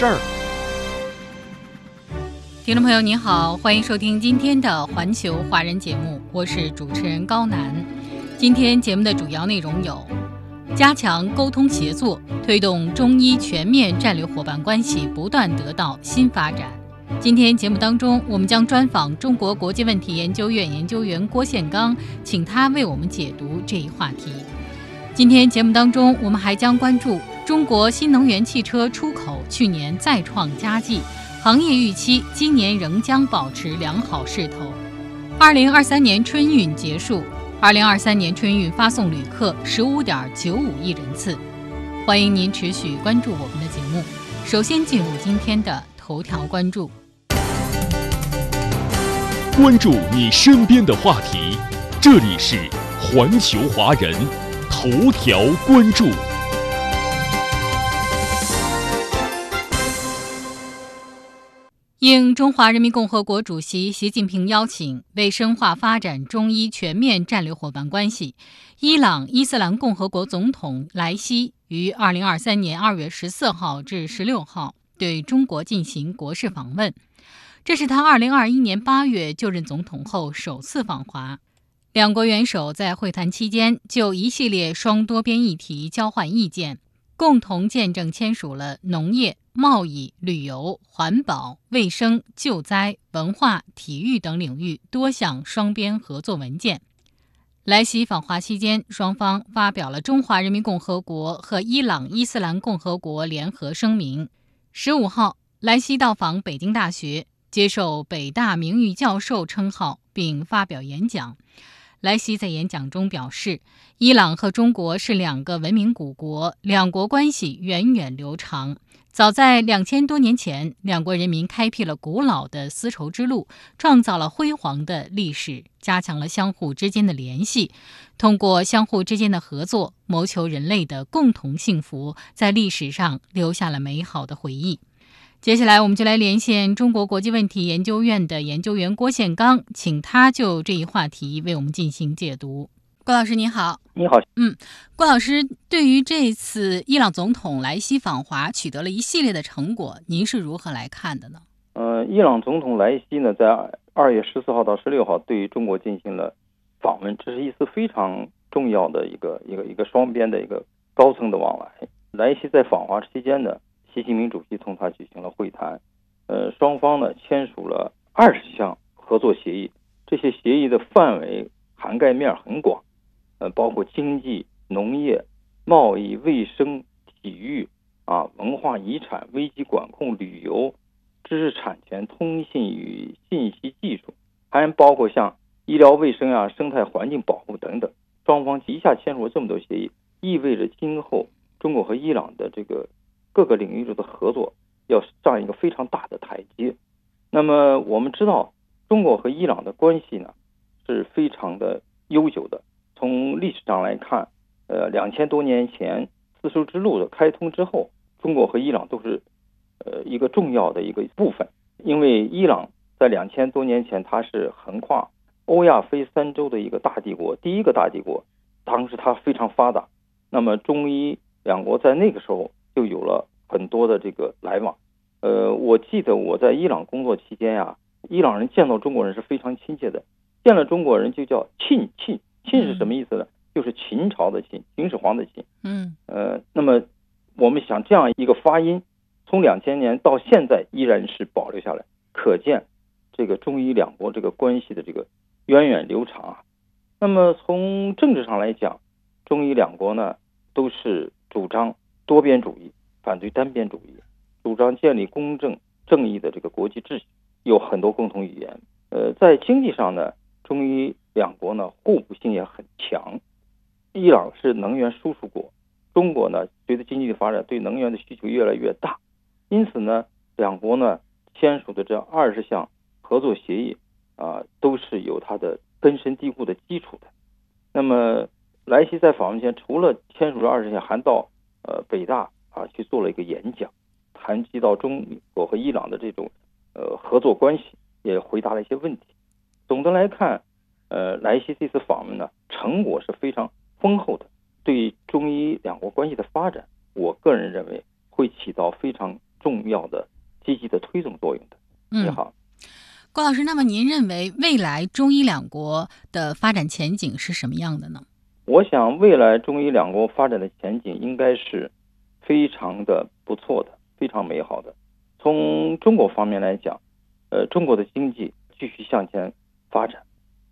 事儿。听众朋友您好，欢迎收听今天的环球华人节目，我是主持人高楠。今天节目的主要内容有：加强沟通协作，推动中医全面战略伙伴关系不断得到新发展。今天节目当中，我们将专访中国国际问题研究院研究员郭宪刚，请他为我们解读这一话题。今天节目当中，我们还将关注中国新能源汽车出口去年再创佳绩。行业预期今年仍将保持良好势头。二零二三年春运结束，二零二三年春运发送旅客十五点九五亿人次。欢迎您持续关注我们的节目。首先进入今天的头条关注，关注你身边的话题，这里是环球华人头条关注。应中华人民共和国主席习近平邀请，为深化发展中伊全面战略伙伴关系，伊朗伊斯兰共和国总统莱西于二零二三年二月十四号至十六号对中国进行国事访问。这是他二零二一年八月就任总统后首次访华。两国元首在会谈期间就一系列双多边议题交换意见，共同见证签署了农业。贸易、旅游、环保、卫生、救灾、文化、体育等领域多项双边合作文件。莱西访华期间，双方发表了中华人民共和国和伊朗伊斯兰共和国联合声明。十五号，莱西到访北京大学，接受北大名誉教授称号，并发表演讲。莱西在演讲中表示，伊朗和中国是两个文明古国，两国关系源远流长。早在两千多年前，两国人民开辟了古老的丝绸之路，创造了辉煌的历史，加强了相互之间的联系，通过相互之间的合作，谋求人类的共同幸福，在历史上留下了美好的回忆。接下来，我们就来连线中国国际问题研究院的研究员郭宪刚，请他就这一话题为我们进行解读。郭老师您好，你好，嗯，郭老师，对于这次伊朗总统莱西访华取得了一系列的成果，您是如何来看的呢？呃，伊朗总统莱西呢，在二月十四号到十六号对中国进行了访问，这是一次非常重要的一个一个一个双边的一个高层的往来。莱西在访华期间呢，习近平主席同他举行了会谈，呃，双方呢签署了二十项合作协议，这些协议的范围涵盖面很广。呃，包括经济、农业、贸易、卫生、体育啊，文化遗产、危机管控、旅游、知识产权、通信与信息技术，还包括像医疗卫生啊、生态环境保护等等。双方一下签署了这么多协议，意味着今后中国和伊朗的这个各个领域中的合作要上一个非常大的台阶。那么我们知道，中国和伊朗的关系呢是非常的悠久的。从历史上来看，呃，两千多年前丝绸之路的开通之后，中国和伊朗都是呃一个重要的一个部分。因为伊朗在两千多年前，它是横跨欧亚非三洲的一个大帝国，第一个大帝国，当时它非常发达。那么中伊两国在那个时候就有了很多的这个来往。呃，我记得我在伊朗工作期间呀，伊朗人见到中国人是非常亲切的，见了中国人就叫亲亲。秦是什么意思呢？就是秦朝的秦，秦始皇的秦。嗯，呃，那么我们想这样一个发音，从两千年到现在依然是保留下来，可见这个中伊两国这个关系的这个源远流长啊。那么从政治上来讲，中伊两国呢都是主张多边主义，反对单边主义，主张建立公正正义的这个国际秩序，有很多共同语言。呃，在经济上呢，中伊。两国呢互补性也很强，伊朗是能源输出国，中国呢随着经济的发展对能源的需求越来越大，因此呢，两国呢签署的这二十项合作协议啊，都是有它的根深蒂固的基础的。那么莱西在访问前，除了签署了二十项，还到呃北大啊去做了一个演讲，谈及到中国和伊朗的这种呃合作关系，也回答了一些问题。总的来看，呃，莱西这次访问呢，成果是非常丰厚的，对中伊两国关系的发展，我个人认为会起到非常重要的积极的推动作用的。嗯，你好，郭老师，那么您认为未来中伊两国的发展前景是什么样的呢？我想未来中伊两国发展的前景应该是非常的不错的，非常美好的。从中国方面来讲，呃，中国的经济继续向前发展，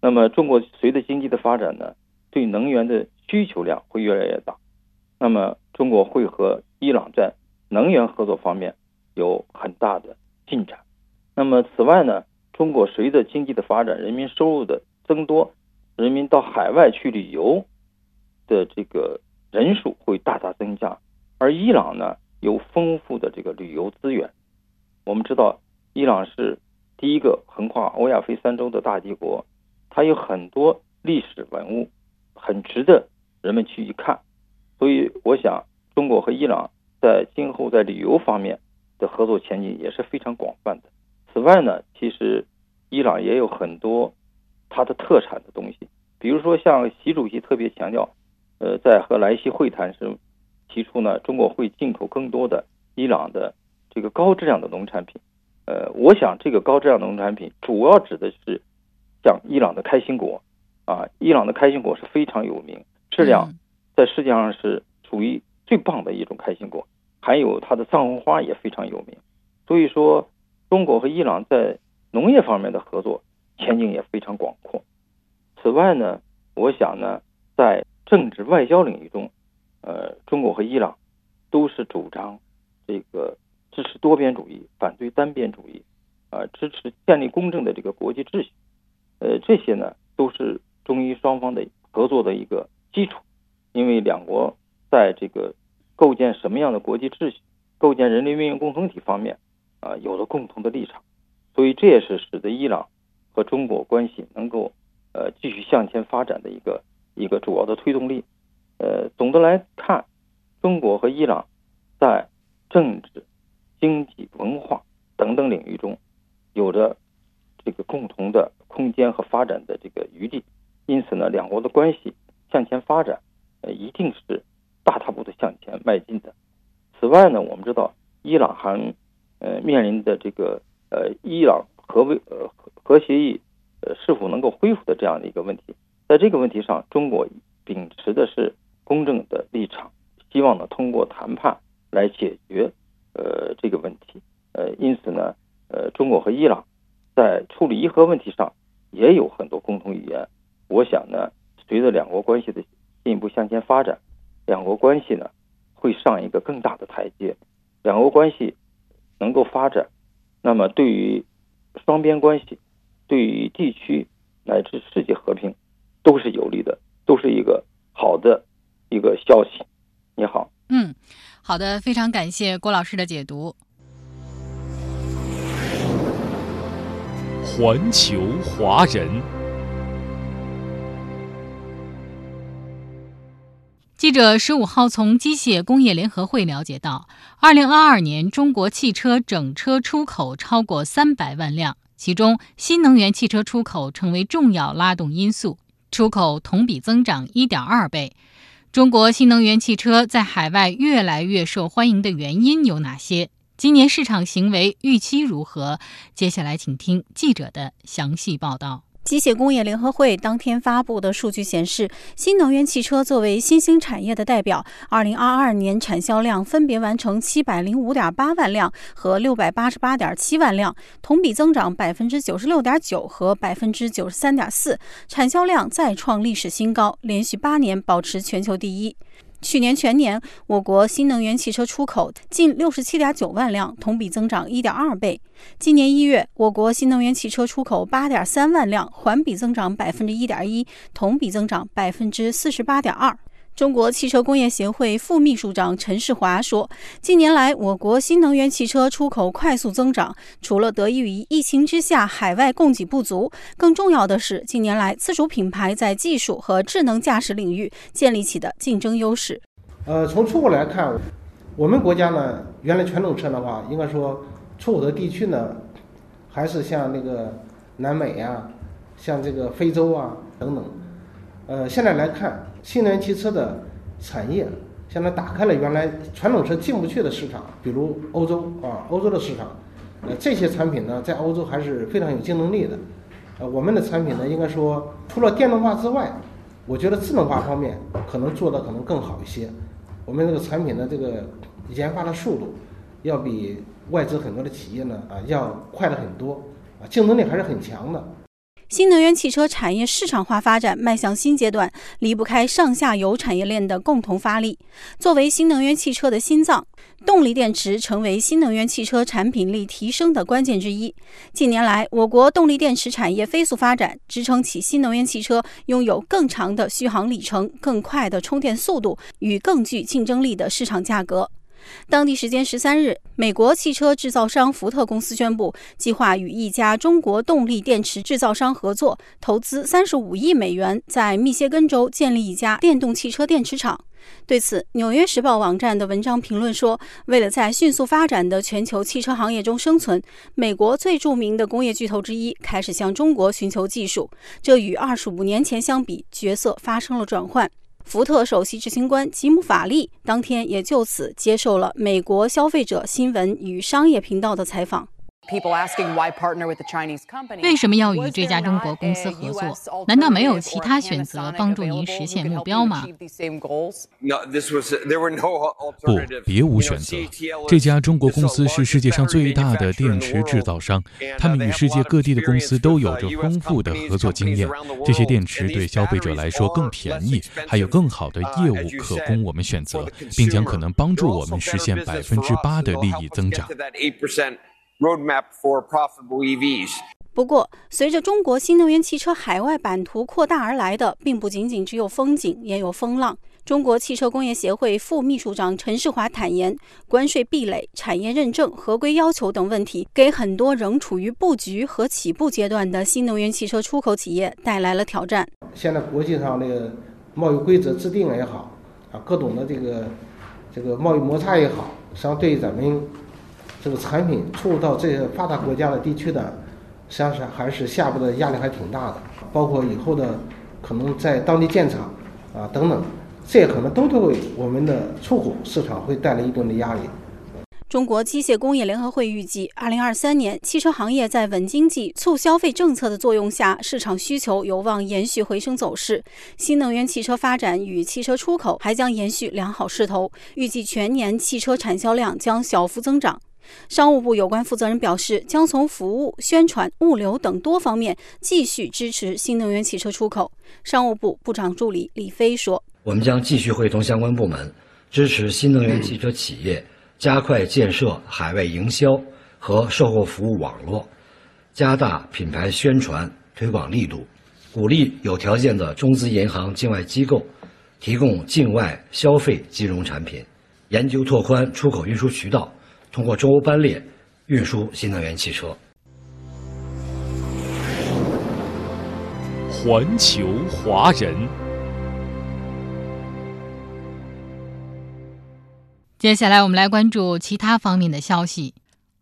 那么中国随着经济的发展呢，对能源的需求量会越来越大，那么中国会和伊朗在能源合作方面有很大的进展。那么此外呢，中国随着经济的发展，人民收入的增多，人民到海外去旅游的这个人数会大大增加，而伊朗呢有丰富的这个旅游资源。我们知道，伊朗是第一个横跨欧亚非三洲的大帝国，它有很多历史文物，很值得人们去一看。所以，我想中国和伊朗在今后在旅游方面的合作前景也是非常广泛的。此外呢，其实伊朗也有很多它的特产的东西，比如说像习主席特别强调，呃，在和莱西会谈时提出呢，中国会进口更多的伊朗的这个高质量的农产品。呃，我想这个高质量农产品主要指的是像伊朗的开心果啊，伊朗的开心果是非常有名，质量在世界上是属于最棒的一种开心果，还有它的藏红花也非常有名。所以说。中国和伊朗在农业方面的合作前景也非常广阔。此外呢，我想呢，在政治外交领域中，呃，中国和伊朗都是主张这个支持多边主义，反对单边主义，啊，支持建立公正的这个国际秩序。呃，这些呢，都是中伊双方的合作的一个基础。因为两国在这个构建什么样的国际秩序、构建人类命运共同体方面。啊，有了共同的立场，所以这也是使得伊朗和中国关系能够呃继续向前发展的一个一个主要的推动力。呃，总的来看，中国和伊朗在政治、经济、文化等等领域中有着这个共同的空间和发展的这个余地。因此呢，两国的关系向前发展，呃，一定是大踏步的向前迈进的。此外呢，我们知道伊朗还。呃，面临的这个呃，伊朗核威呃核协议呃是否能够恢复的这样的一个问题，在这个问题上，中国秉持的是公正的立场，希望呢通过谈判来解决呃这个问题。呃，因此呢，呃，中国和伊朗在处理伊核问题上也有很多共同语言。我想呢，随着两国关系的进一步向前发展，两国关系呢会上一个更大的台阶，两国关系。能够发展，那么对于双边关系、对于地区乃至世界和平，都是有利的，都是一个好的一个消息。你好，嗯，好的，非常感谢郭老师的解读。环球华人。记者十五号从机械工业联合会了解到，二零二二年中国汽车整车出口超过三百万辆，其中新能源汽车出口成为重要拉动因素，出口同比增长一点二倍。中国新能源汽车在海外越来越受欢迎的原因有哪些？今年市场行为预期如何？接下来请听记者的详细报道。机械工业联合会当天发布的数据显示，新能源汽车作为新兴产业的代表，2022年产销量分别完成705.8万辆和688.7万辆，同比增长96.9%和93.4%，产销量再创历史新高，连续八年保持全球第一。去年全年，我国新能源汽车出口近六十七点九万辆，同比增长一点二倍。今年一月，我国新能源汽车出口八点三万辆，环比增长百分之一点一，同比增长百分之四十八点二。中国汽车工业协会副秘书长陈世华说：“近年来，我国新能源汽车出口快速增长，除了得益于疫情之下海外供给不足，更重要的是近年来自主品牌在技术和智能驾驶领域建立起的竞争优势。”呃，从出口来看，我们国家呢，原来传统车的话，应该说出口的地区呢，还是像那个南美啊，像这个非洲啊等等。呃，现在来看。新能源汽车的产业现在打开了原来传统车进不去的市场，比如欧洲啊，欧洲的市场，呃，这些产品呢，在欧洲还是非常有竞争力的。呃，我们的产品呢，应该说除了电动化之外，我觉得智能化方面可能做的可能更好一些。我们这个产品的这个研发的速度，要比外资很多的企业呢啊要快了很多，啊，竞争力还是很强的。新能源汽车产业市场化发展迈向新阶段，离不开上下游产业链的共同发力。作为新能源汽车的心脏，动力电池成为新能源汽车产品力提升的关键之一。近年来，我国动力电池产业飞速发展，支撑起新能源汽车拥有更长的续航里程、更快的充电速度与更具竞争力的市场价格。当地时间十三日，美国汽车制造商福特公司宣布，计划与一家中国动力电池制造商合作，投资三十五亿美元，在密歇根州建立一家电动汽车电池厂。对此，《纽约时报》网站的文章评论说：“为了在迅速发展的全球汽车行业中生存，美国最著名的工业巨头之一开始向中国寻求技术，这与二十五年前相比，角色发生了转换。”福特首席执行官吉姆·法利当天也就此接受了美国消费者新闻与商业频道的采访。为什么要与这家中国公司合作？难道没有其他选择帮助您实现目标吗？不，别无选择。这家中国公司是世界上最大的电池制造商，他们与世界各地的公司都有着丰富的合作经验。这些电池对消费者来说更便宜，还有更好的业务可供我们选择，并将可能帮助我们实现百分之八的利益增长。Roadmap for profitable EVs。不过，随着中国新能源汽车海外版图扩大而来的，并不仅仅只有风景，也有风浪。中国汽车工业协会副秘书长陈世华坦言，关税壁垒、产业认证、合规要求等问题，给很多仍处于布局和起步阶段的新能源汽车出口企业带来了挑战。现在国际上那个贸易规则制定也好，啊，各种的这个这个贸易摩擦也好，实际上对咱们。这个产品出入到这些发达国家的地区的，实际上还是下部的压力还挺大的，包括以后的可能在当地建厂啊等等，这可能都对我们的出口市场会带来一定的压力。中国机械工业联合会预计，二零二三年汽车行业在稳经济、促消费政策的作用下，市场需求有望延续回升走势。新能源汽车发展与汽车出口还将延续良好势头，预计全年汽车产销量将小幅增长。商务部有关负责人表示，将从服务、宣传、物流等多方面继续支持新能源汽车出口。商务部部长助理李飞说：“我们将继续会同相关部门，支持新能源汽车企业加快建设海外营销和售后服务网络，加大品牌宣传推广力度，鼓励有条件的中资银行境外机构提供境外消费金融产品，研究拓宽出口运输渠道。”通过中欧班列运输新能源汽车。环球华人。接下来，我们来关注其他方面的消息。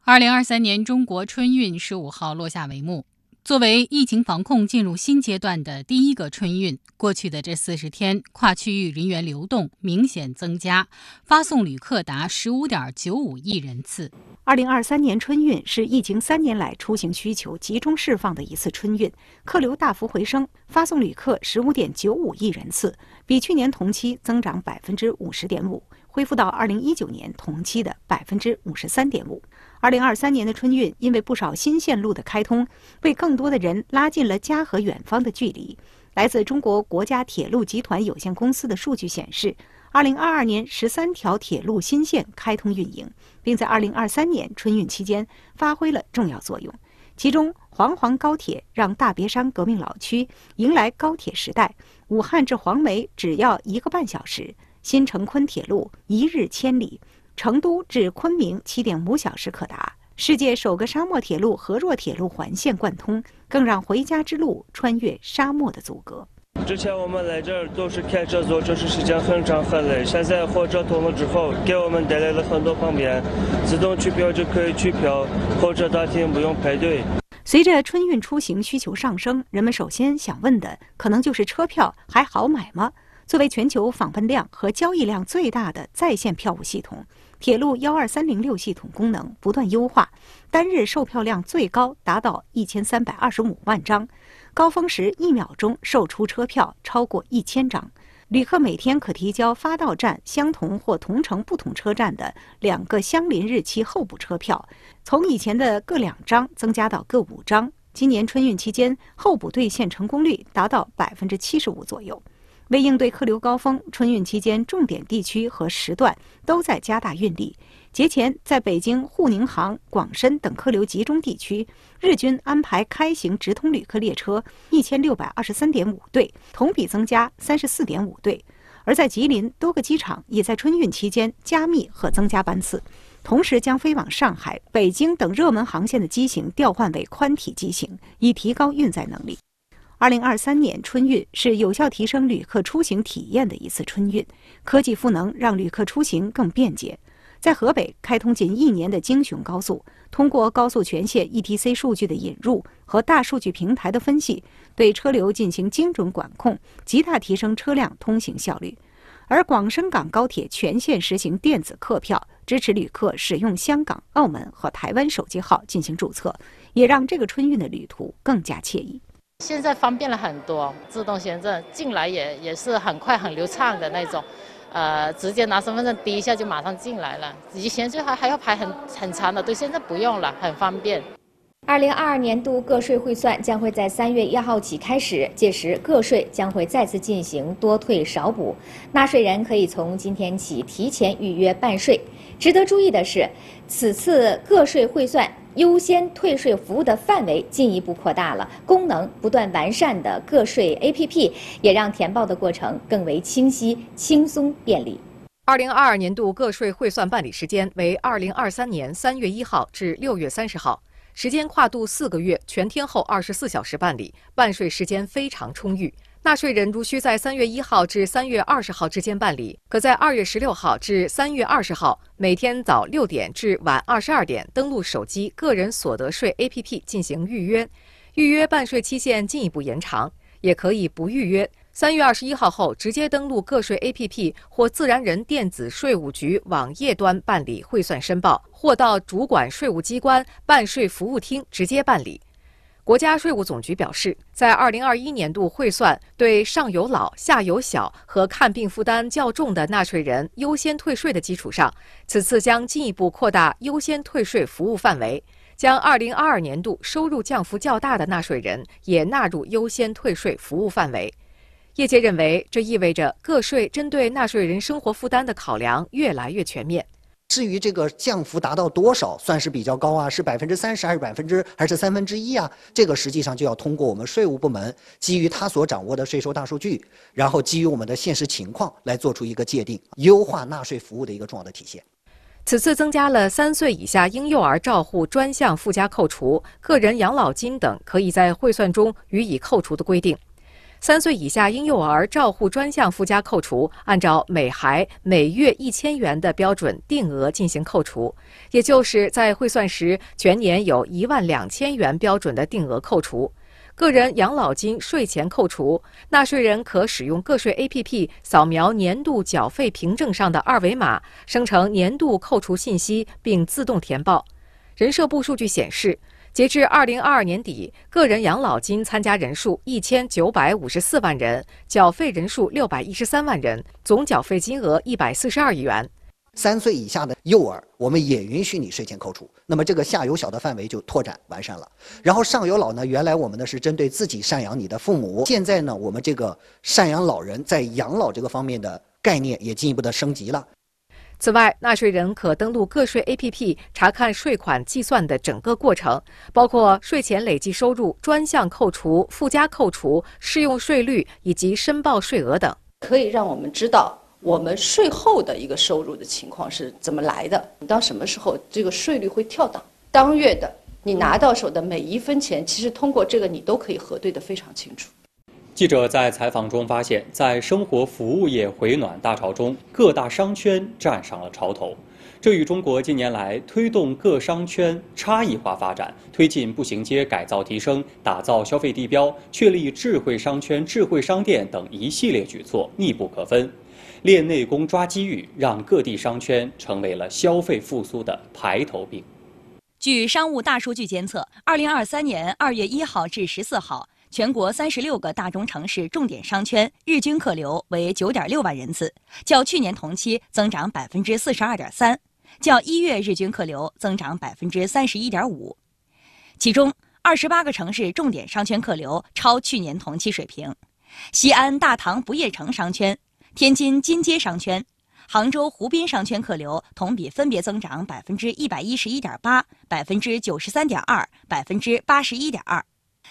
二零二三年中国春运十五号落下帷幕。作为疫情防控进入新阶段的第一个春运，过去的这四十天，跨区域人员流动明显增加，发送旅客达十五点九五亿人次。二零二三年春运是疫情三年来出行需求集中释放的一次春运，客流大幅回升，发送旅客十五点九五亿人次，比去年同期增长百分之五十点五，恢复到二零一九年同期的百分之五十三点五。二零二三年的春运，因为不少新线路的开通，为更多的人拉近了家和远方的距离。来自中国国家铁路集团有限公司的数据显示，二零二二年十三条铁路新线开通运营，并在二零二三年春运期间发挥了重要作用。其中，黄黄高铁让大别山革命老区迎来高铁时代，武汉至黄梅只要一个半小时；新成昆铁路一日千里，成都至昆明七点五小时可达。世界首个沙漠铁路和若铁路环线贯通，更让回家之路穿越沙漠的阻隔。之前我们来这儿都是开车坐车，是时间很长很累。现在火车通了之后，给我们带来了很多方便，自动取票就可以取票，候车大厅不用排队。随着春运出行需求上升，人们首先想问的可能就是车票还好买吗？作为全球访问量和交易量最大的在线票务系统，铁路幺二三零六系统功能不断优化，单日售票量最高达到一千三百二十五万张，高峰时一秒钟售出车票超过一千张。旅客每天可提交发到站相同或同城不同车站的两个相邻日期候补车票，从以前的各两张增加到各五张。今年春运期间，候补兑现成功率达到百分之七十五左右。为应对客流高峰，春运期间重点地区和时段都在加大运力。节前，在北京沪宁杭、广深等客流集中地区，日均安排开行直通旅客列车一千六百二十三点五对，同比增加三十四点五对。而在吉林，多个机场也在春运期间加密和增加班次，同时将飞往上海、北京等热门航线的机型调换为宽体机型，以提高运载能力。二零二三年春运是有效提升旅客出行体验的一次春运，科技赋能让旅客出行更便捷。在河北开通仅一年的京雄高速，通过高速全线 ETC 数据的引入和大数据平台的分析，对车流进行精准管控，极大提升车辆通行效率。而广深港高铁全线实行电子客票，支持旅客使用香港、澳门和台湾手机号进行注册，也让这个春运的旅途更加惬意。现在方便了很多，自动签证进来也也是很快很流畅的那种。呃，直接拿身份证滴一下就马上进来了，以前就还还要排很很长的队，现在不用了，很方便。二零二二年度个税汇算将会在三月一号起开始，届时个税将会再次进行多退少补，纳税人可以从今天起提前预约办税。值得注意的是，此次个税汇算。优先退税服务的范围进一步扩大了，功能不断完善的个税 APP 也让填报的过程更为清晰、轻松、便利。二零二二年度个税汇算办理时间为二零二三年三月一号至六月三十号，时间跨度四个月，全天候二十四小时办理，办税时间非常充裕。纳税人如需在三月一号至三月二十号之间办理，可在二月十六号至三月二十号每天早六点至晚二十二点登录手机个人所得税 APP 进行预约，预约办税期限进一步延长，也可以不预约。三月二十一号后直接登录个税 APP 或自然人电子税务局网页端办理汇算申报，或到主管税务机关办税服务厅直接办理。国家税务总局表示，在二零二一年度汇算对上有老、下有小和看病负担较重的纳税人优先退税的基础上，此次将进一步扩大优先退税服务范围，将二零二二年度收入降幅较大的纳税人也纳入优先退税服务范围。业界认为，这意味着个税针对纳税人生活负担的考量越来越全面。至于这个降幅达到多少算是比较高啊？是百分之三十还是百分之还是三分之一啊？这个实际上就要通过我们税务部门基于他所掌握的税收大数据，然后基于我们的现实情况来做出一个界定，优化纳税服务的一个重要的体现。此次增加了三岁以下婴幼儿照护专项附加扣除、个人养老金等可以在汇算中予以扣除的规定。三岁以下婴幼儿照护专项附加扣除，按照每孩每月一千元的标准定额进行扣除，也就是在汇算时全年有一万两千元标准的定额扣除。个人养老金税前扣除，纳税人可使用个税 APP 扫描年度缴费凭证上的二维码，生成年度扣除信息并自动填报。人社部数据显示。截至二零二二年底，个人养老金参加人数一千九百五十四万人，缴费人数六百一十三万人，总缴费金额一百四十二亿元。三岁以下的幼儿，我们也允许你税前扣除。那么这个下有小的范围就拓展完善了。然后上有老呢，原来我们呢是针对自己赡养你的父母，现在呢我们这个赡养老人在养老这个方面的概念也进一步的升级了。此外，纳税人可登录个税 APP 查看税款计算的整个过程，包括税前累计收入、专项扣除、附加扣除、适用税率以及申报税额等，可以让我们知道我们税后的一个收入的情况是怎么来的，你到什么时候这个税率会跳档，当月的你拿到手的每一分钱，其实通过这个你都可以核对的非常清楚。记者在采访中发现，在生活服务业回暖大潮中，各大商圈站上了潮头。这与中国近年来推动各商圈差异化发展、推进步行街改造提升、打造消费地标、确立智慧商圈、智慧商店等一系列举措密不可分。练内功、抓机遇，让各地商圈成为了消费复苏的排头兵。据商务大数据监测，二零二三年二月一号至十四号。全国三十六个大中城市重点商圈日均客流为九点六万人次，较去年同期增长百分之四十二点三，较一月日均客流增长百分之三十一点五。其中，二十八个城市重点商圈客流超去年同期水平，西安大唐不夜城商圈、天津金街商圈、杭州湖滨商圈客流同比分别增长百分之一百一十一点八、百分之九十三点二、百分之八十一点二。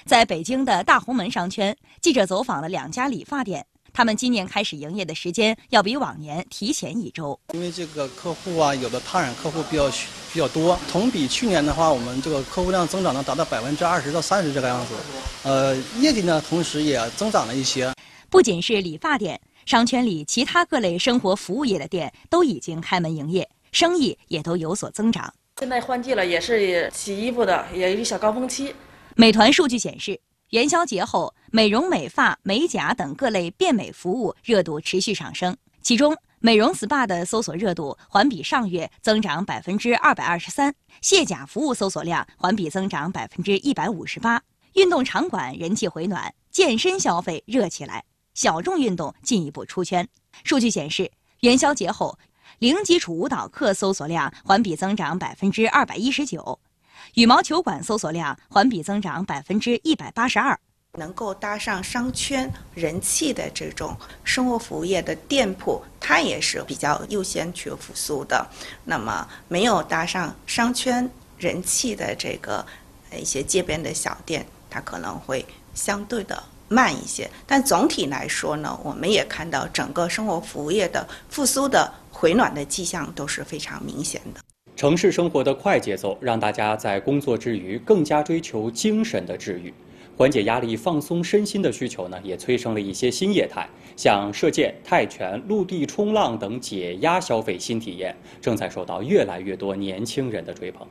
在北京的大红门商圈，记者走访了两家理发店，他们今年开始营业的时间要比往年提前一周。因为这个客户啊，有的烫染客户比较比较多，同比去年的话，我们这个客户量增长能达到百分之二十到三十这个样子。呃，业绩呢，同时也增长了一些。不仅是理发店，商圈里其他各类生活服务业的店都已经开门营业，生意也都有所增长。现在换季了，也是洗衣服的，也有一小高峰期。美团数据显示，元宵节后，美容美发、美甲等各类变美服务热度持续上升。其中，美容 SPA 的搜索热度环比上月增长百分之二百二十三，卸甲服务搜索量环比增长百分之一百五十八。运动场馆人气回暖，健身消费热起来，小众运动进一步出圈。数据显示，元宵节后，零基础舞蹈课搜索量环比增长百分之二百一十九。羽毛球馆搜索量环比增长百分之一百八十二，能够搭上商圈人气的这种生活服务业的店铺，它也是比较优先去复苏的。那么没有搭上商圈人气的这个一些街边的小店，它可能会相对的慢一些。但总体来说呢，我们也看到整个生活服务业的复苏的回暖的迹象都是非常明显的。城市生活的快节奏，让大家在工作之余更加追求精神的治愈，缓解压力、放松身心的需求呢，也催生了一些新业态，像射箭、泰拳、陆地冲浪等解压消费新体验，正在受到越来越多年轻人的追捧。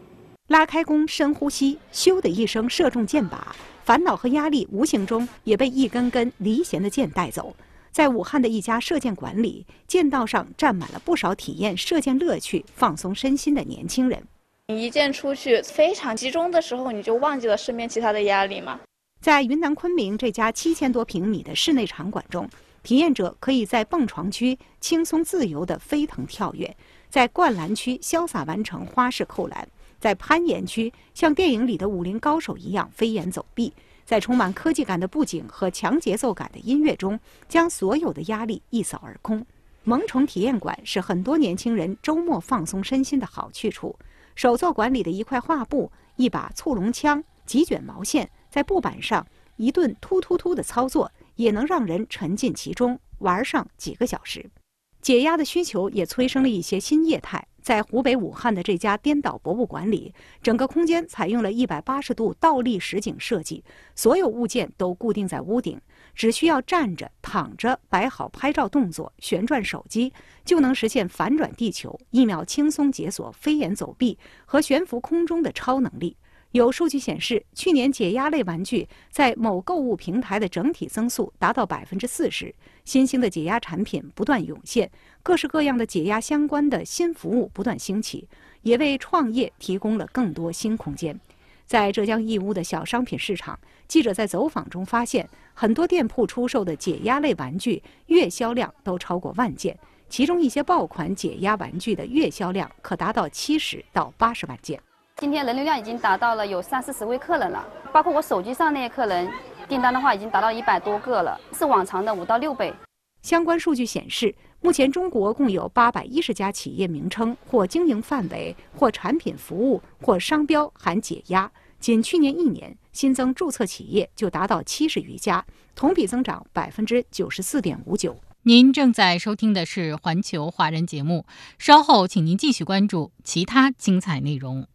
拉开弓，深呼吸，咻的一声射中箭靶，烦恼和压力无形中也被一根根离弦的箭带走。在武汉的一家射箭馆里，剑道上站满了不少体验射箭乐趣、放松身心的年轻人。你一箭出去非常集中的时候，你就忘记了身边其他的压力吗？在云南昆明这家七千多平米的室内场馆中，体验者可以在蹦床区轻松自由地飞腾跳跃，在灌篮区潇洒完成花式扣篮，在攀岩区像电影里的武林高手一样飞檐走壁。在充满科技感的布景和强节奏感的音乐中，将所有的压力一扫而空。萌宠体验馆是很多年轻人周末放松身心的好去处。手作馆里的一块画布、一把簇龙枪、几卷毛线，在布板上一顿突突突的操作，也能让人沉浸其中，玩上几个小时。解压的需求也催生了一些新业态。在湖北武汉的这家颠倒博物馆里，整个空间采用了一百八十度倒立实景设计，所有物件都固定在屋顶，只需要站着、躺着摆好拍照动作，旋转手机，就能实现反转地球、一秒轻松解锁飞檐走壁和悬浮空中的超能力。有数据显示，去年解压类玩具在某购物平台的整体增速达到百分之四十。新兴的解压产品不断涌现，各式各样的解压相关的新服务不断兴起，也为创业提供了更多新空间。在浙江义乌的小商品市场，记者在走访中发现，很多店铺出售的解压类玩具月销量都超过万件，其中一些爆款解压玩具的月销量可达到七十到八十万件。今天人流量已经达到了有三四十位客人了，包括我手机上那些客人，订单的话已经达到一百多个了，是往常的五到六倍。相关数据显示，目前，中国共有八百一十家企业名称或经营范围或产品服务或商标含解压。仅去年一年，新增注册企业就达到七十余家，同比增长百分之九十四点五九。您正在收听的是《环球华人》节目，稍后请您继续关注其他精彩内容。